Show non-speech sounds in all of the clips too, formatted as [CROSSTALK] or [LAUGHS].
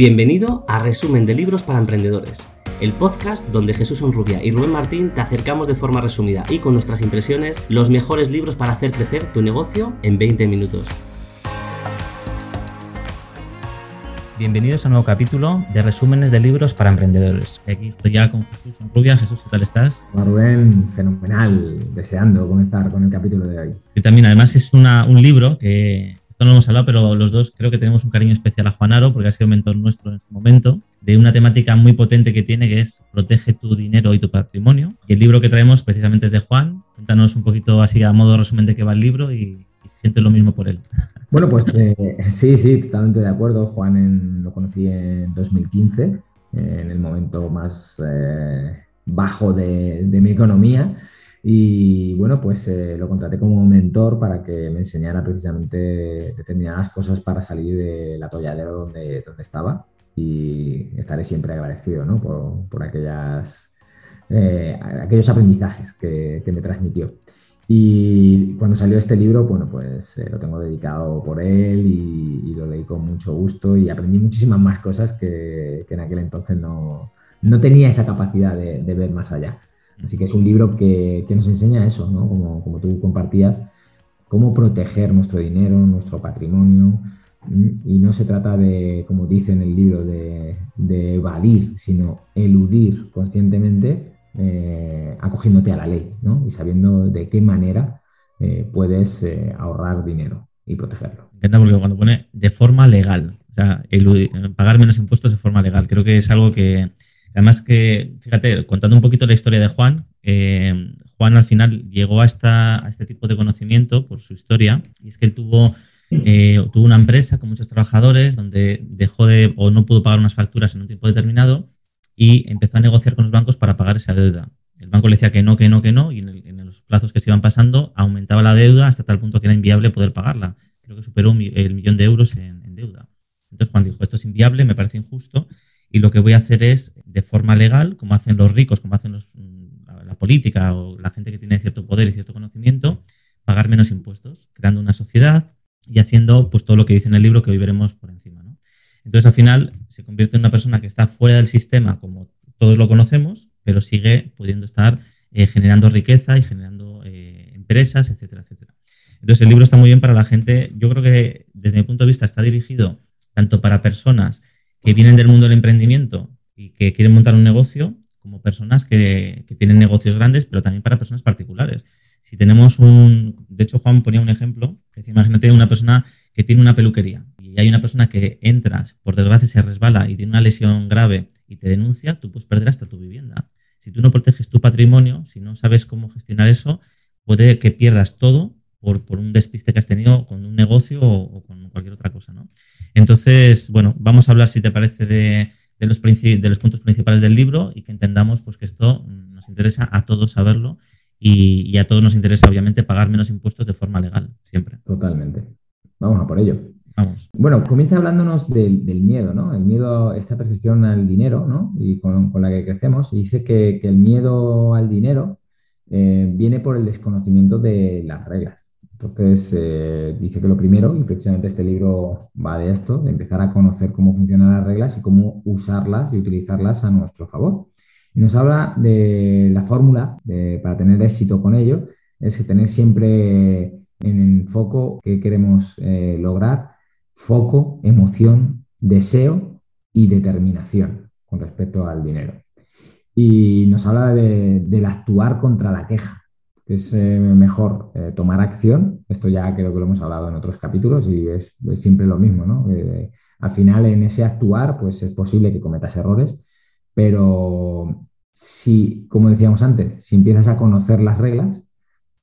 Bienvenido a Resumen de Libros para Emprendedores, el podcast donde Jesús Onrubia y Rubén Martín te acercamos de forma resumida y con nuestras impresiones los mejores libros para hacer crecer tu negocio en 20 minutos. Bienvenidos a un nuevo capítulo de resúmenes de libros para emprendedores. Aquí estoy ya con Jesús Rubia. Jesús, ¿qué tal estás? Hola Rubén, fenomenal, deseando comenzar con el capítulo de hoy. Y también, además, es una, un libro que esto no lo hemos hablado, pero los dos creo que tenemos un cariño especial a Juan Aro porque ha sido mentor nuestro en su momento, de una temática muy potente que tiene que es Protege tu dinero y tu patrimonio. Y el libro que traemos precisamente es de Juan. Cuéntanos un poquito así a modo resumen de qué va el libro y, y sientes lo mismo por él. [LAUGHS] Bueno, pues eh, sí, sí, totalmente de acuerdo. Juan lo conocí en 2015, eh, en el momento más eh, bajo de, mi economía. Y bueno, pues lo contraté como mentor para que me enseñara precisamente determinadas cosas para salir del atolladero donde, donde estaba. Y estaré siempre agradecido ¿no? por, por aquellas, aquellos aprendizajes que, que me transmitió. Y cuando salió este libro, bueno, pues eh, lo tengo dedicado por él y, lo leí con mucho gusto y aprendí muchísimas más cosas que, en aquel entonces no, no tenía esa capacidad de, ver más allá. Así que es un libro que, que nos enseña eso, ¿no? Como, como, tú compartías, cómo proteger nuestro dinero, nuestro patrimonio. Y no se trata de, como dice en el libro, de, evadir, sino eludir conscientemente eh, acogiéndote a la ley ¿no? y sabiendo de qué manera eh, puedes eh, ahorrar dinero y protegerlo. Me porque cuando pone de forma legal, o sea, pagar menos impuestos de forma legal, creo que es algo que, además que, fíjate, contando un poquito la historia de Juan, Juan al final llegó a, esta, a este tipo de conocimiento por su historia y es que él tuvo tuvo una empresa con muchos trabajadores donde dejó de o no pudo pagar unas facturas en un tiempo determinado y empezó a negociar con los bancos para pagar esa deuda. El banco le decía que no, que no, que no, y en, los plazos que se iban pasando aumentaba la deuda hasta tal punto que era inviable poder pagarla. Creo que superó el millón de euros en, deuda. Entonces Juan dijo, esto es inviable, me parece injusto, y lo que voy a hacer es, de forma legal, como hacen los ricos, como hacen la política o la gente que tiene cierto poder y cierto conocimiento, pagar menos impuestos, creando una sociedad y haciendo pues todo lo que dice en el libro que hoy veremos por encima. Entonces, al final, se convierte en una persona que está fuera del sistema, como todos lo conocemos, pero sigue pudiendo estar eh, generando riqueza y generando eh, empresas, etcétera, etcétera. Entonces, el libro está muy bien para la gente. Yo creo que, desde mi punto de vista, está dirigido tanto para personas que vienen del mundo del emprendimiento y que quieren montar un negocio, como personas que, que tienen negocios grandes, pero también para personas particulares. Si tenemos un, de hecho Juan ponía un ejemplo, que imagínate una persona que tiene una peluquería y hay una persona que entras, por desgracia se resbala y tiene una lesión grave y te denuncia, tú puedes perder hasta tu vivienda. Si tú no proteges tu patrimonio, si no sabes cómo gestionar eso, puede que pierdas todo por, por un despiste que has tenido con un negocio o, con cualquier otra cosa. ¿no? Entonces, bueno, vamos a hablar, si te parece, de, de, los, de los puntos principales del libro y que entendamos pues, que esto nos interesa a todos saberlo y, y a todos nos interesa, obviamente, pagar menos impuestos de forma legal, siempre. Totalmente. Vamos a por ello. Bueno, comienza hablándonos del, miedo, ¿no? El miedo, esta percepción al dinero, ¿no? Y con, la que crecemos. Y dice que, el miedo al dinero eh, viene por el desconocimiento de las reglas. Entonces, eh, dice que lo primero, y precisamente este libro va de esto, de empezar a conocer cómo funcionan las reglas y cómo usarlas y utilizarlas a nuestro favor. Y nos habla de la fórmula para tener éxito con ello, es tener siempre en foco que queremos eh, lograr foco, emoción, deseo y determinación con respecto al dinero. Y nos habla del actuar contra la queja, que es eh, mejor eh, tomar acción. Esto ya creo que lo hemos hablado en otros capítulos y es, siempre lo mismo, ¿no? al final en ese actuar, pues es posible que cometas errores, pero si, como decíamos antes, si empiezas a conocer las reglas,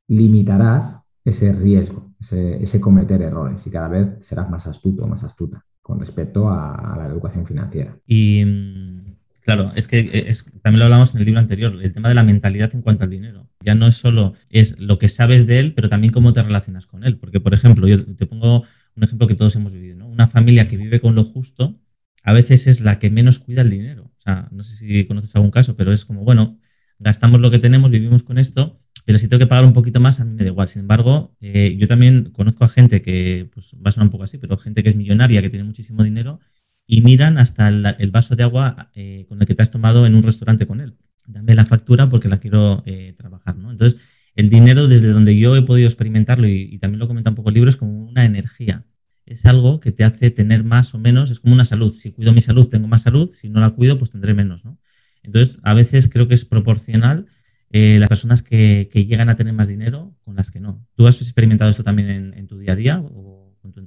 limitarás ese riesgo, ese, cometer errores y cada vez serás más astuto, más astuta con respecto a, la educación financiera. Y mm, claro, es que eh, también lo hablamos en el libro anterior, el tema de la mentalidad en cuanto al dinero. Ya no es solo es lo que sabes de él, pero también cómo te relacionas con él. Porque, por ejemplo, yo te pongo un ejemplo que todos hemos vivido, ¿no? Una familia que vive con lo justo a veces es la que menos cuida el dinero. O sea, no sé si conoces algún caso, pero es como, bueno, gastamos lo que tenemos, vivimos con esto pero si tengo que pagar un poquito más, a mí me da igual. Sin embargo, eh, yo también conozco a gente que, pues va a sonar un poco así, pero gente que es millonaria, que tiene muchísimo dinero y miran hasta el, vaso de agua eh, con el que te has tomado en un restaurante con él. Dame la factura porque la quiero eh, trabajar, ¿no? Entonces, el dinero, desde donde yo he podido experimentarlo y, también lo comenta un poco el libro, es como una energía. Es algo que te hace tener más o menos, es como una salud. Si cuido mi salud, tengo más salud. Si no la cuido, pues tendré menos, ¿no? Entonces, a veces creo que es proporcional eh, las personas que, llegan a tener más dinero con las que no. ¿Tú has experimentado esto también en, tu día a día?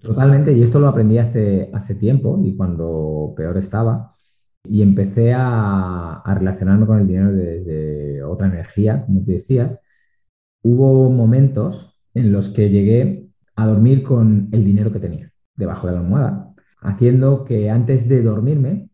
Totalmente, y esto lo aprendí hace, hace tiempo y cuando peor estaba. Y empecé a, relacionarme con el dinero desde otra energía, como tú decías. Hubo momentos en los que llegué a dormir con el dinero que tenía debajo de la almohada, haciendo que antes de dormirme,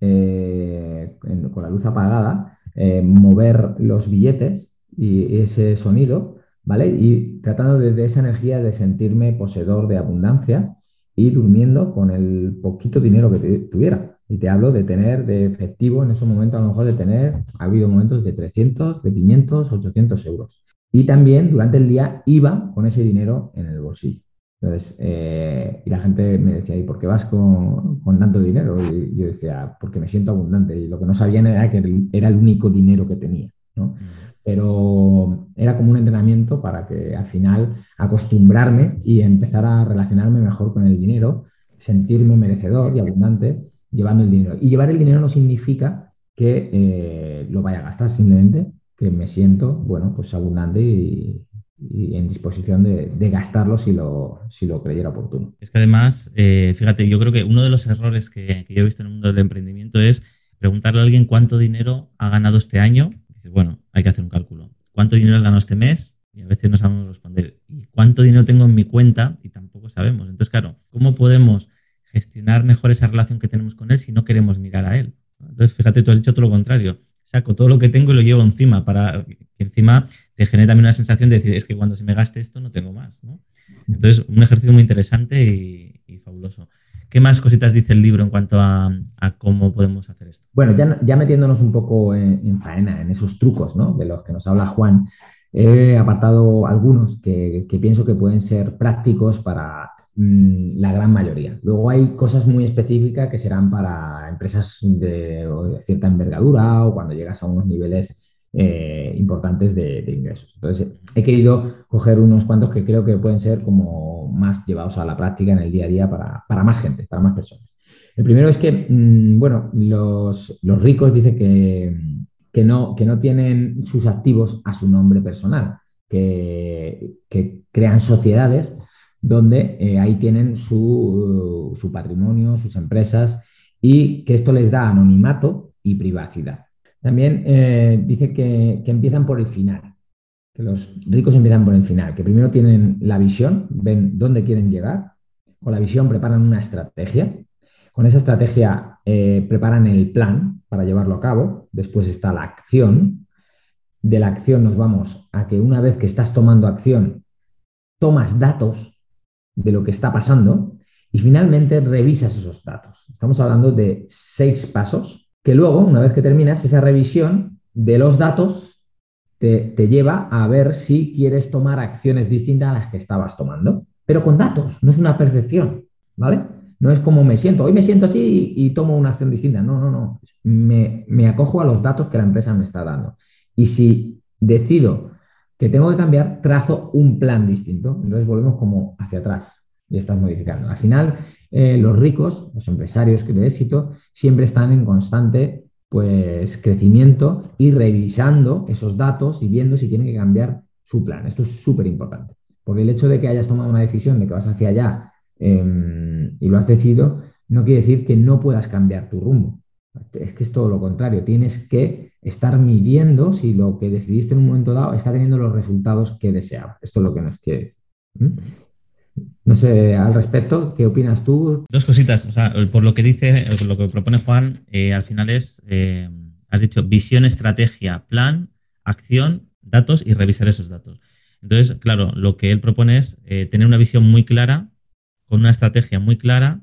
eh, con la luz apagada, eh, mover los billetes y ese sonido, ¿vale? Y tratando de, esa energía de sentirme poseedor de abundancia y durmiendo con el poquito dinero que tuviera. Y te hablo de tener de efectivo en esos momentos, a lo mejor de tener, ha habido momentos de 300, de 500, 800 euros. Y también durante el día iba con ese dinero en el bolsillo. Entonces, eh, y la gente me decía, ¿y por qué vas con, tanto dinero? Y yo decía, porque me siento abundante. Y lo que no sabían era que era el único dinero que tenía. ¿no? Mm. Pero era como un entrenamiento para que al final acostumbrarme y empezar a relacionarme mejor con el dinero, sentirme merecedor y abundante llevando el dinero. Y llevar el dinero no significa que eh, lo vaya a gastar, simplemente que me siento, bueno, pues abundante y, en disposición de, gastarlo si lo, si lo creyera oportuno. Es que además, eh, fíjate, yo creo que uno de los errores que, yo he visto en el mundo del emprendimiento es preguntarle a alguien cuánto dinero ha ganado este año. Bueno, hay que hacer un cálculo. ¿Cuánto dinero has ganado este mes? Y a veces no sabemos responder. ¿Y cuánto dinero tengo en mi cuenta? Y tampoco sabemos. Entonces, claro, ¿cómo podemos gestionar mejor esa relación que tenemos con él si no queremos mirar a él? Entonces, fíjate, tú has dicho todo lo contrario saco todo lo que tengo y lo llevo encima para que encima te genere también una sensación de decir, es que cuando se me gaste esto no tengo más. Entonces, un ejercicio muy interesante y, fabuloso. ¿Qué más cositas dice el libro en cuanto a, cómo podemos hacer esto? Bueno, ya, metiéndonos un poco en, faena, en esos trucos de los que nos habla Juan, he apartado algunos que pienso que pueden ser prácticos para Mm, la gran mayoría. Luego hay cosas muy específicas que serán para empresas de, cierta envergadura o cuando llegas a unos niveles eh, importantes de, ingresos. Entonces, he querido coger unos cuantos que creo que pueden ser como más llevados a la práctica en el día a día para, más gente, para más personas. El primero es que, mm, bueno, los, ricos dicen que, que, no, que no tienen sus activos a su nombre personal, que, que crean sociedades donde eh, ahí tienen su, patrimonio, sus empresas y que esto les da anonimato y privacidad. También eh, dice que, empiezan por el final, que los ricos empiezan por el final, que primero tienen la visión, ven dónde quieren llegar, con la visión preparan una estrategia, con esa estrategia eh, preparan el plan para llevarlo a cabo, después está la acción, de la acción nos vamos a que una vez que estás tomando acción, tomas datos de lo que está pasando y finalmente revisas esos datos. Estamos hablando de seis pasos que luego, una vez que terminas esa revisión de los datos, te, lleva a ver si quieres tomar acciones distintas a las que estabas tomando, pero con datos, no es una percepción, ¿vale? No es como me siento, hoy me siento así y, tomo una acción distinta. No, no, no. Me, me acojo a los datos que la empresa me está dando. Y si decido que tengo que cambiar, trazo un plan distinto. Entonces volvemos como hacia atrás y estás modificando. Al final, eh, los ricos, los empresarios de éxito, siempre están en constante pues, crecimiento y revisando esos datos y viendo si tienen que cambiar su plan. Esto es súper importante, porque el hecho de que hayas tomado una decisión de que vas hacia allá em, y lo has decidido, no quiere decir que no puedas cambiar tu rumbo. Es que es todo lo contrario, tienes que estar midiendo si lo que decidiste en un momento dado está teniendo los resultados que deseabas. Esto es lo que nos quiere decir. No sé, al respecto, ¿qué opinas tú? Dos cositas. O sea, por lo que dice, lo que propone Juan, eh, al final es, eh, has dicho, visión, estrategia, plan, acción, datos y revisar esos datos. Entonces, claro, lo que él propone es eh, tener una visión muy clara, con una estrategia muy clara,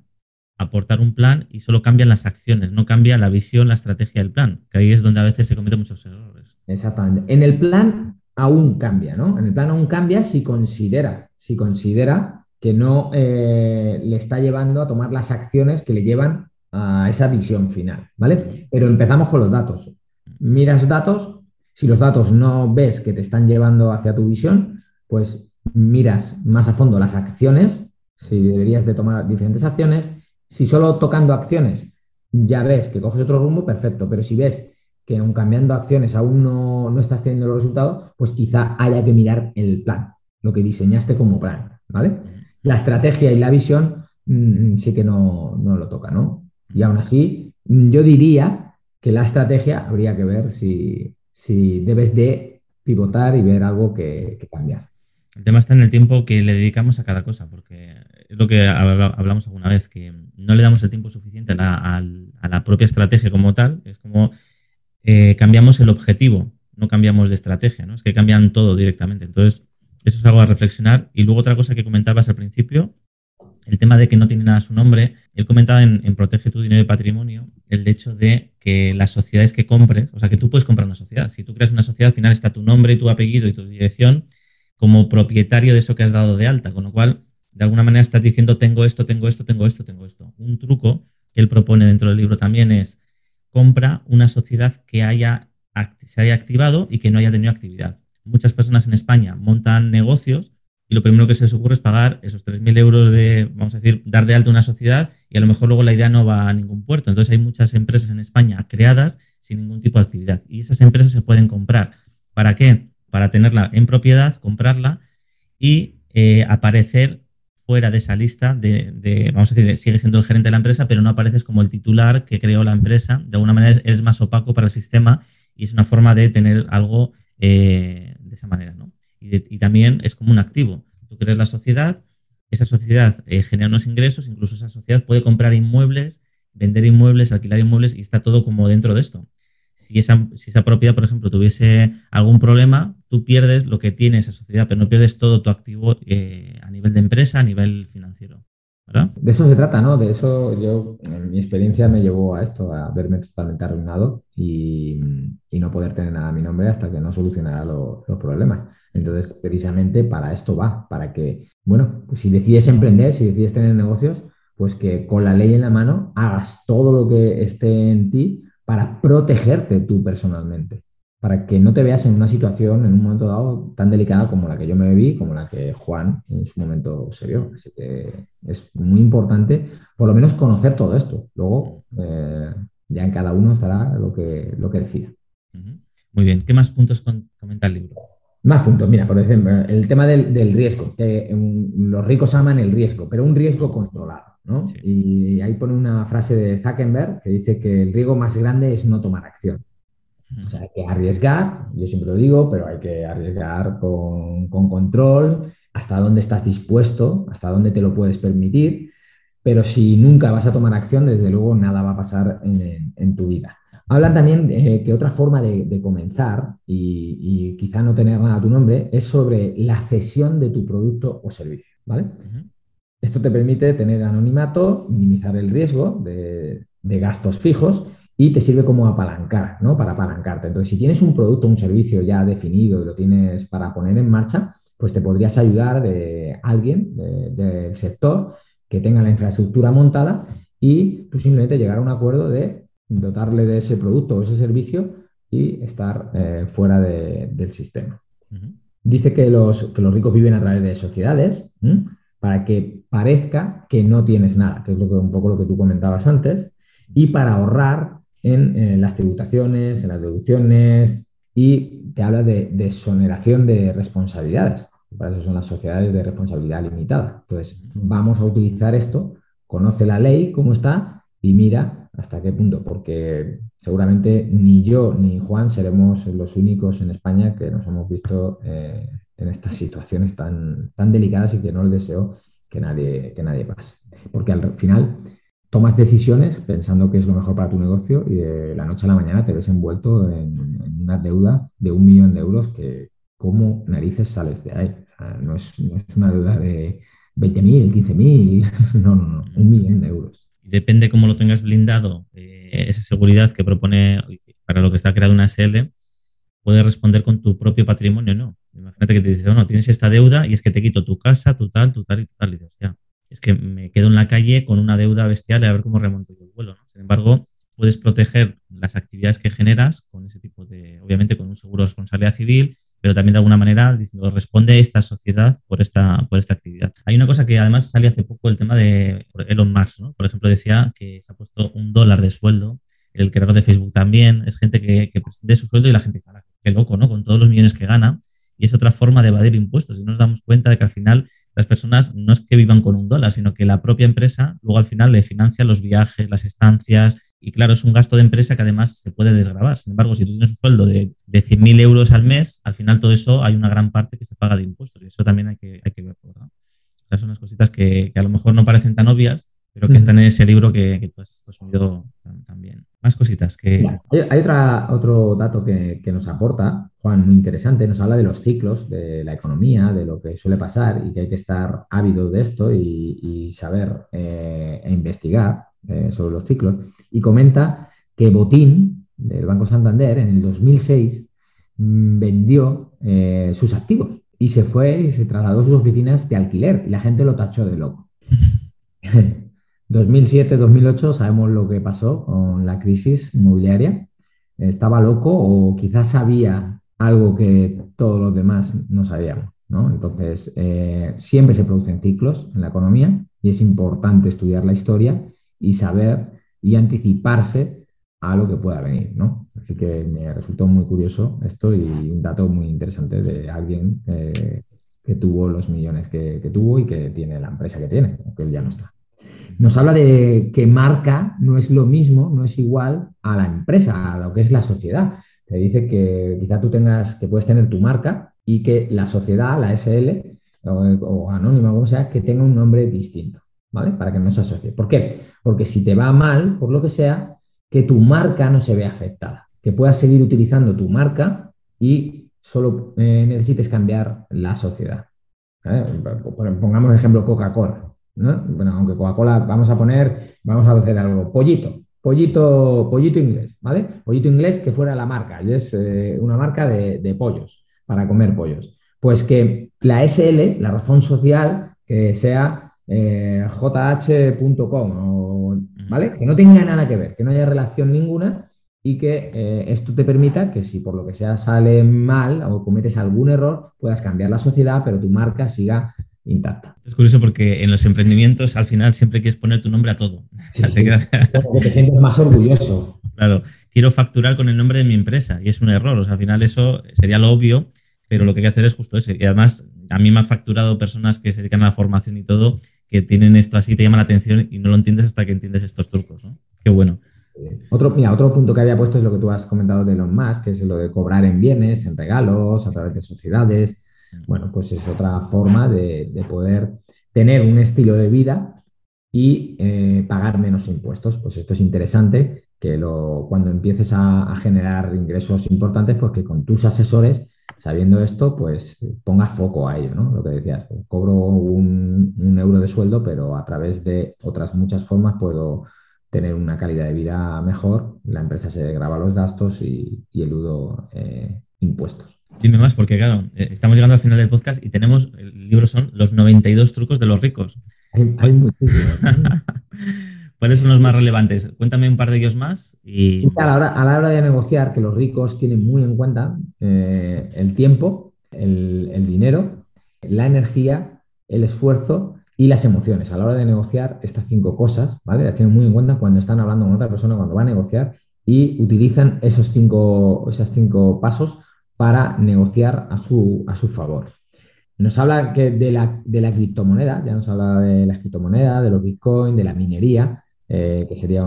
aportar un plan y solo cambian las acciones, no cambia la visión, la estrategia del plan, que ahí es donde a veces se cometen muchos errores. Exactamente. En el plan aún cambia, ¿no? En el plan aún cambia si considera, si considera que no eh, le está llevando a tomar las acciones que le llevan a esa visión final, ¿vale? Pero empezamos con los datos. Miras datos, si los datos no ves que te están llevando hacia tu visión, pues miras más a fondo las acciones, si deberías de tomar diferentes acciones. Si solo tocando acciones ya ves que coges otro rumbo, perfecto, pero si ves que aún cambiando acciones aún no, no estás teniendo los resultados, pues quizá haya que mirar el plan, lo que diseñaste como plan, ¿vale? La estrategia y la visión mm, sí que no, lo toca, ¿no? Y aún así, mm, yo diría que la estrategia habría que ver si, debes de pivotar y ver algo que, cambiar. El tema está en el tiempo que le dedicamos a cada cosa, porque es lo que hablamos alguna vez, que no le damos el tiempo suficiente a la, propia estrategia como tal. Es como eh, cambiamos el objetivo, no cambiamos de estrategia, ¿no? Es que cambian todo directamente. Entonces, eso es algo a reflexionar. Y luego otra cosa que comentabas al principio, el tema de que no tiene nada su nombre. Él comentaba en, Protege tu dinero y patrimonio el hecho de que las sociedades que compres, o sea, que tú puedes comprar una sociedad. Si tú creas una sociedad, al final está tu nombre, tu apellido y tu dirección como propietario de eso que has dado de alta. Con lo cual, de alguna manera estás diciendo, tengo esto, tengo esto, tengo esto, tengo esto. Un truco que él propone dentro del libro también es compra una sociedad que haya, se haya activado y que no haya tenido actividad muchas personas en España montan negocios y lo primero que se les ocurre es pagar esos 3.000 euros de, vamos a decir, dar de alta una sociedad y a lo mejor luego la idea no va a ningún puerto. Entonces hay muchas empresas en España creadas sin ningún tipo de actividad y esas empresas se pueden comprar. ¿Para qué? Para tenerla en propiedad, comprarla y eh, aparecer fuera de esa lista de, vamos a decir, sigue siendo el gerente de la empresa, pero no apareces como el titular que creó la empresa. De alguna manera eres más opaco para el sistema y es una forma de tener algo eh, de esa manera, ¿no? Y, también es como un activo. Tú crees la sociedad, esa sociedad eh, genera unos ingresos, incluso esa sociedad puede comprar inmuebles, vender inmuebles, alquilar inmuebles y está todo como dentro de esto. Si esa, si esa propiedad, por ejemplo, tuviese algún problema, tú pierdes lo que tiene esa sociedad, pero no pierdes todo tu activo eh, a nivel de empresa, a nivel financiero. De eso se trata, ¿no? De eso yo, mi experiencia me llevó a esto, a verme totalmente arruinado y, no poder tener nada a mi nombre hasta que no solucionara los problemas. Entonces, precisamente para esto va, para que, bueno, si decides emprender, si decides tener negocios, pues que con la ley en la mano hagas todo lo que esté en ti para protegerte tú personalmente para que no te veas en una situación, en un momento dado, tan delicada como la que yo me vi, como la que Juan en su momento se vio. Así que es muy importante, por lo menos, conocer todo esto. Luego, eh, ya en cada uno estará lo que, lo que decida. Muy bien. ¿Qué más puntos comenta el libro? Más puntos. Mira, por ejemplo, el tema del, riesgo. Que, los ricos aman el riesgo, pero un riesgo controlado. ¿no? Y ahí pone una frase de Zuckerberg que dice que el riesgo más grande es no tomar acción. O sea, hay que arriesgar, yo siempre lo digo, pero hay que arriesgar con, control, hasta dónde estás dispuesto, hasta dónde te lo puedes permitir, pero si nunca vas a tomar acción, desde luego nada va a pasar en, tu vida. Hablan también de que otra forma de, comenzar, y, quizá no tener nada a tu nombre, es sobre la cesión de tu producto o servicio, ¿vale? Esto te permite tener anonimato, minimizar el riesgo de gastos fijos y te sirve como apalancar, ¿no? Para apalancarte. Entonces, si tienes un producto, un servicio ya definido y lo tienes para poner en marcha, pues te podrías ayudar de alguien del sector que tenga la infraestructura montada y tú simplemente llegar a un acuerdo de dotarle de ese producto o ese servicio y estar eh, fuera del sistema. Dice que los, que los ricos viven a través de sociedades para que parezca que no tienes nada, que es lo que, un poco lo que tú comentabas antes, y para ahorrar en, las tributaciones, en las deducciones y te habla de, de exoneración de responsabilidades. Para eso son las sociedades de responsabilidad limitada. Entonces, vamos a utilizar esto, conoce la ley, cómo está y mira hasta qué punto, porque seguramente ni yo ni Juan seremos los únicos en España que nos hemos visto eh, en estas situaciones tan, tan delicadas y que no les deseo que nadie, que nadie pase. Porque al final tomas decisiones pensando que es lo mejor para tu negocio y de la noche a la mañana te ves envuelto en, una deuda de un millón de euros que cómo narices sales de ahí. no, es, una deuda de 20.000, 15.000, [LAUGHS] no, no, no, un millón de euros. Depende cómo lo tengas blindado, eh, esa seguridad que propone para lo que está creado una SL, puede responder con tu propio patrimonio, ¿no? Imagínate que te dices, no, tienes esta deuda y es que te quito tu casa, tu tal, tu tal y tu tal. Y dices, hostia, es que me quedo en la calle con una deuda bestial y a ver cómo remonto yo el suelo. Sin embargo, puedes proteger las actividades que generas con ese tipo de, obviamente con un seguro de responsabilidad civil, pero también de alguna manera diciendo, responde esta sociedad por esta, por esta actividad. Hay una cosa que además salió hace poco, el tema de Elon Musk, ¿no? Por ejemplo, decía que se ha puesto un dólar de sueldo, el creador de Facebook también, es gente que, que su sueldo y la gente dice, qué loco, ¿no? Con todos los millones que gana. Y es otra forma de evadir impuestos. Y nos damos cuenta de que al final las personas no es que vivan con un dólar, sino que la propia empresa luego al final le financia los viajes, las estancias, y claro, es un gasto de empresa que además se puede desgravar. Sin embargo, si tú tienes un sueldo de, de 100.000 euros al mes, al final todo eso hay una gran parte que se paga de impuestos y eso también hay que, hay que verlo. ¿verdad? O sea, son unas cositas que, que, a lo mejor no parecen tan obvias, pero que están en ese libro que, que tú has resumido también. Más cositas que... Hay, otra, otro dato que, que, nos aporta, Juan, muy interesante. Nos habla de los ciclos, de la economía, de lo que suele pasar y que hay que estar ávido de esto y, y saber eh, e investigar eh, sobre los ciclos y comenta que Botín, del Banco Santander, en el 2006 mm, vendió eh, sus activos y se fue y se trasladó a sus oficinas de alquiler y la gente lo tachó de loco. [LAUGHS] [LAUGHS] 2007-2008 sabemos lo que pasó con la crisis inmobiliaria. Estaba loco o quizás sabía algo que todos los demás no sabíamos. ¿no? Entonces, eh, siempre se producen ciclos en la economía y es importante estudiar la historia y saber y anticiparse a lo que pueda venir, ¿no? Así que me resultó muy curioso esto y un dato muy interesante de alguien eh, que tuvo los millones que, que, tuvo y que tiene la empresa que tiene, aunque él ya no está. Nos habla de que marca no es lo mismo, no es igual a la empresa, a lo que es la sociedad. Te dice que quizá tú tengas, que puedes tener tu marca y que la sociedad, la SL o, o anónima, como sea, que tenga un nombre distinto. ¿vale? Para que no se asocie. ¿Por qué? Porque si te va mal, por lo que sea, que tu marca no se vea afectada, que puedas seguir utilizando tu marca y solo eh, necesites cambiar la sociedad. Pongamos ejemplo Coca-Cola. ¿No? Bueno, aunque Coca-Cola vamos a poner, vamos a hacer algo, pollito, pollito, pollito inglés, ¿vale? Pollito inglés que fuera la marca, y es eh, una marca de, de pollos, para comer pollos. Pues que la SL, la razón social, que sea eh, jh.com, ¿vale? Que no tenga nada que ver, que no haya relación ninguna y que eh, esto te permita que si por lo que sea sale mal o cometes algún error, puedas cambiar la sociedad, pero tu marca siga intacta. Es curioso porque en los emprendimientos al final siempre quieres poner tu nombre a todo. Sí, sí. [LAUGHS] te sientes más orgulloso. Claro, quiero facturar con el nombre de mi empresa y es un error. O sea, al final eso sería lo obvio, pero lo que hay que hacer es justo eso. Y además, a mí me ha facturado personas que se dedican a la formación y todo que tienen esto así, te llama la atención y no lo entiendes hasta que entiendes estos trucos, ¿no? Qué bueno. Otro, mira, otro punto que había puesto es lo que tú has comentado de Elon Musk, que es lo de cobrar en bienes, en regalos, a través de sociedades. Bueno, pues es otra forma de, de poder tener un estilo de vida y eh, pagar menos impuestos. Pues esto es interesante, que lo, cuando empieces a, generar ingresos importantes, pues que con tus asesores sabiendo esto, pues ponga foco a ello, ¿no? Lo que decías, cobro un, euro de sueldo, pero a través de otras muchas formas puedo tener una calidad de vida mejor, la empresa se graba los gastos y, y eludo eh, impuestos. Dime más, porque claro, eh, estamos llegando al final del podcast y tenemos, el libro son los 92 trucos de los ricos. Hay, hay muchísimos. [LAUGHS] ¿Cuáles son los más relevantes? Cuéntame un par de ellos más. Y... A, la hora, a la hora de negociar, que los ricos tienen muy en cuenta eh, el tiempo, el, el, dinero, la energía, el esfuerzo y las emociones. A la hora de negociar estas cinco cosas, ¿vale? Las tienen muy en cuenta cuando están hablando con otra persona, cuando va a negociar y utilizan esos cinco, esos cinco pasos para negociar a su, a su favor. Nos habla de, la, de la criptomoneda, ya nos habla de la criptomoneda, de los bitcoins, de la minería, eh, que sería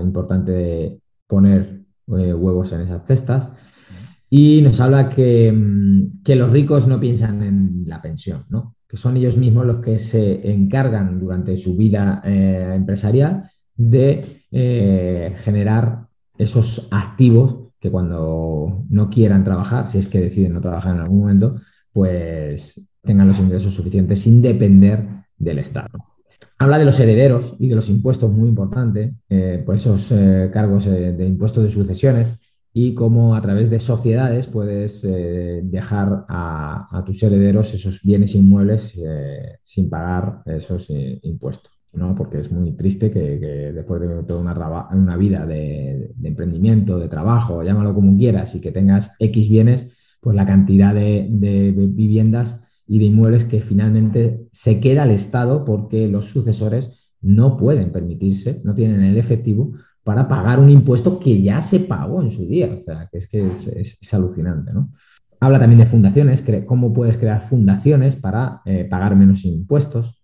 importante poner eh, huevos en esas cestas. Y nos habla que, mm, que, los ricos no piensan en la pensión, ¿no? que son ellos mismos los que se encargan durante su vida eh, empresarial de generar esos activos que cuando no quieran trabajar, si es que deciden no trabajar en algún momento, pues tengan los ingresos suficientes sin depender del Estado. Habla de los herederos y de los impuestos, muy importante, eh, por esos eh, cargos eh, de impuestos de sucesiones y cómo a través de sociedades puedes dejar a, tus herederos esos bienes inmuebles sin pagar esos impuestos. ¿No? Porque es muy triste que, después de toda una, vida de, emprendimiento, de trabajo, llámalo como quieras, y que tengas X bienes, pues la cantidad de, viviendas y de inmuebles que finalmente se queda al Estado porque los sucesores no pueden permitirse, no tienen el efectivo para pagar un impuesto que ya se pagó en su día. O sea, que es que es, alucinante, ¿no? Habla también de fundaciones, cómo puedes crear fundaciones para eh, pagar menos impuestos.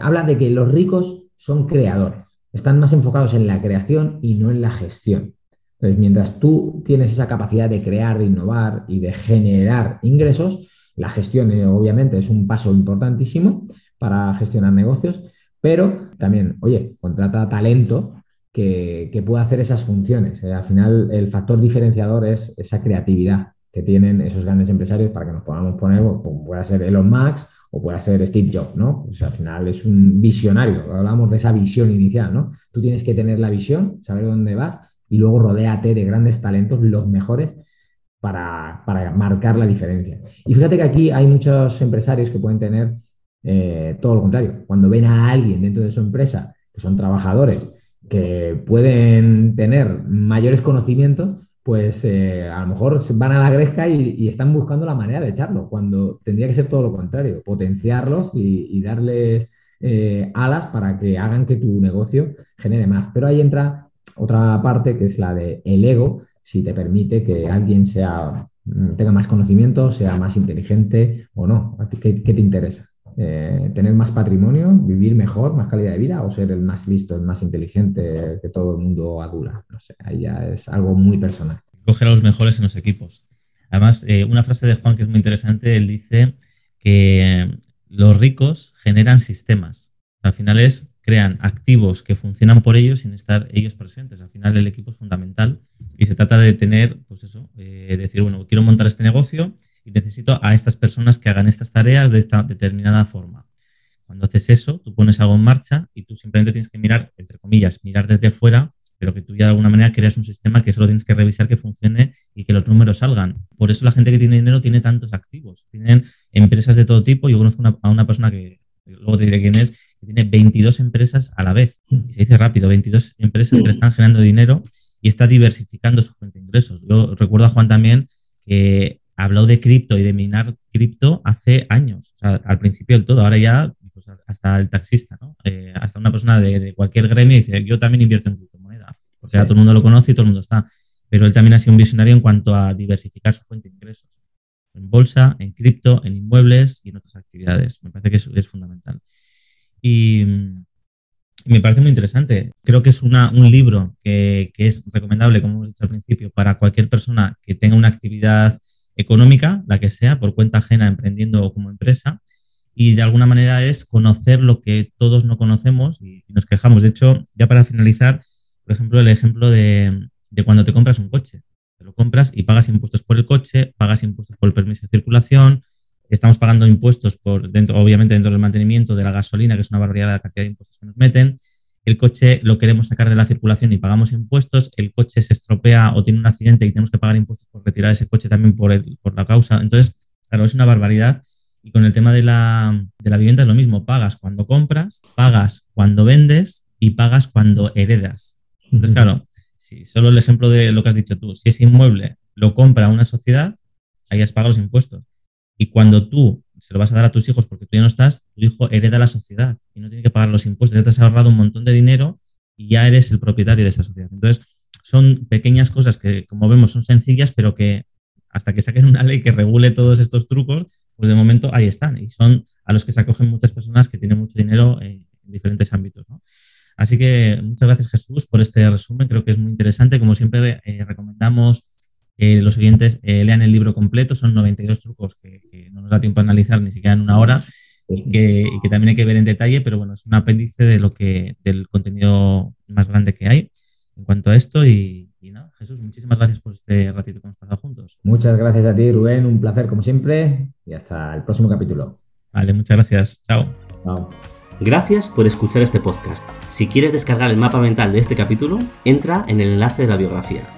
Habla de que los ricos son creadores, están más enfocados en la creación y no en la gestión. Entonces, mientras tú tienes esa capacidad de crear, de innovar y de generar ingresos, la gestión eh, obviamente es un paso importantísimo para gestionar negocios, pero también, oye, contrata talento que, que pueda hacer esas funciones. Eh, al final, el factor diferenciador es esa creatividad que tienen esos grandes empresarios para que nos podamos poner, pueda ser Elon Musk o pueda ser Steve Jobs, ¿no? Sea, al final es un visionario, hablamos de esa visión inicial, ¿no? Tú tienes que tener la visión, saber dónde vas y luego rodéate de grandes talentos, los mejores, para, marcar la diferencia. Y fíjate que aquí hay muchos empresarios que pueden tener eh, todo lo contrario. Cuando ven a alguien dentro de su empresa, que son trabajadores, que pueden tener mayores conocimientos, pues eh, a lo mejor van a la gresca y, están buscando la manera de echarlo, cuando tendría que ser todo lo contrario, potenciarlos y, darles eh, alas para que hagan que tu negocio genere más. Pero ahí entra otra parte que es la de ego, si te permite que alguien sea, tenga más conocimiento, sea más inteligente o no. ¿Qué, qué te interesa? Eh, ¿Tener más patrimonio, vivir mejor, más calidad de vida o ser el más listo, el más inteligente que todo el mundo adula? No sé, ahí ya es algo muy personal. Coger a los mejores en los equipos. Además, eh, una frase de Juan que es muy interesante, él dice que los ricos generan sistemas. Al final es, crean activos que funcionan por ellos sin estar ellos presentes. Al final el equipo es fundamental y se trata de tener, pues eso, eh, decir, bueno, quiero montar este negocio, y necesito a estas personas que hagan estas tareas de esta determinada forma. Cuando haces eso, tú pones algo en marcha y tú simplemente tienes que mirar, entre comillas, mirar desde fuera, pero que tú ya de alguna manera creas un sistema que solo tienes que revisar que funcione y que los números salgan. Por eso la gente que tiene dinero tiene tantos activos. Tienen empresas de todo tipo. Yo conozco a una persona que luego te diré quién es, que tiene 22 empresas a la vez. Y se dice rápido, 22 empresas que le están generando dinero y está diversificando su fuente de ingresos. Yo recuerdo a Juan también que habló de cripto y de minar cripto hace años, o sea, al principio del todo, ahora ya pues, hasta el taxista, ¿no? Eh, hasta una persona de, cualquier gremio dice, yo también invierto en criptomoneda, porque ya todo el mundo lo conoce y todo el mundo está, pero él también ha sido un visionario en cuanto a diversificar su fuente de ingresos, en bolsa, en cripto, en inmuebles y en otras actividades. Me parece que es, es fundamental. Y, me parece muy interesante. Creo que es una, un libro que, que, es recomendable, como hemos dicho al principio, para cualquier persona que tenga una actividad económica, la que sea, por cuenta ajena, emprendiendo o como empresa, y de alguna manera es conocer lo que todos no conocemos y, nos quejamos. De hecho, ya para finalizar, por ejemplo, el ejemplo de, cuando te compras un coche. Te lo compras y pagas impuestos por el coche, pagas impuestos por el permiso de circulación, estamos pagando impuestos por dentro, obviamente dentro del mantenimiento de la gasolina, que es una barbaridad la cantidad de impuestos que nos meten, el coche lo queremos sacar de la circulación y pagamos impuestos, el coche se estropea o tiene un accidente y tenemos que pagar impuestos por retirar ese coche también por, por la causa. Entonces, claro, es una barbaridad. Y con el tema de la, de la vivienda es lo mismo, pagas cuando compras, pagas cuando vendes y pagas cuando heredas. Entonces, claro, si solo el ejemplo de lo que has dicho tú, si ese inmueble lo compra una sociedad, ahí has pagado los impuestos. Y cuando tú se lo vas a dar a tus hijos porque tú ya no estás, tu hijo hereda la sociedad y no tiene que pagar los impuestos. Ya te has ahorrado un montón de dinero y ya eres el propietario de esa sociedad. Entonces, son pequeñas cosas que, como vemos, son sencillas, pero que hasta que saquen una ley que regule todos estos trucos, pues de momento ahí están. Y son a los que se acogen muchas personas que tienen mucho dinero en diferentes ámbitos. Así que muchas gracias Jesús por este resumen. Creo que es muy interesante. Como siempre, eh, recomendamos los oyentes eh, lean el libro completo, son 92 trucos que, no nos da tiempo a analizar ni siquiera en una hora y que, también hay que ver en detalle, pero bueno, es un apéndice de lo que, del contenido más grande que hay en cuanto a esto y, nada, Jesús, muchísimas gracias por este ratito que hemos pasado juntos. Muchas gracias a ti, Rubén, un placer como siempre y hasta el próximo capítulo. Vale, muchas gracias, chao. Chao. Gracias por escuchar este podcast. Si quieres descargar el mapa mental de este capítulo, entra en el enlace de la biografía.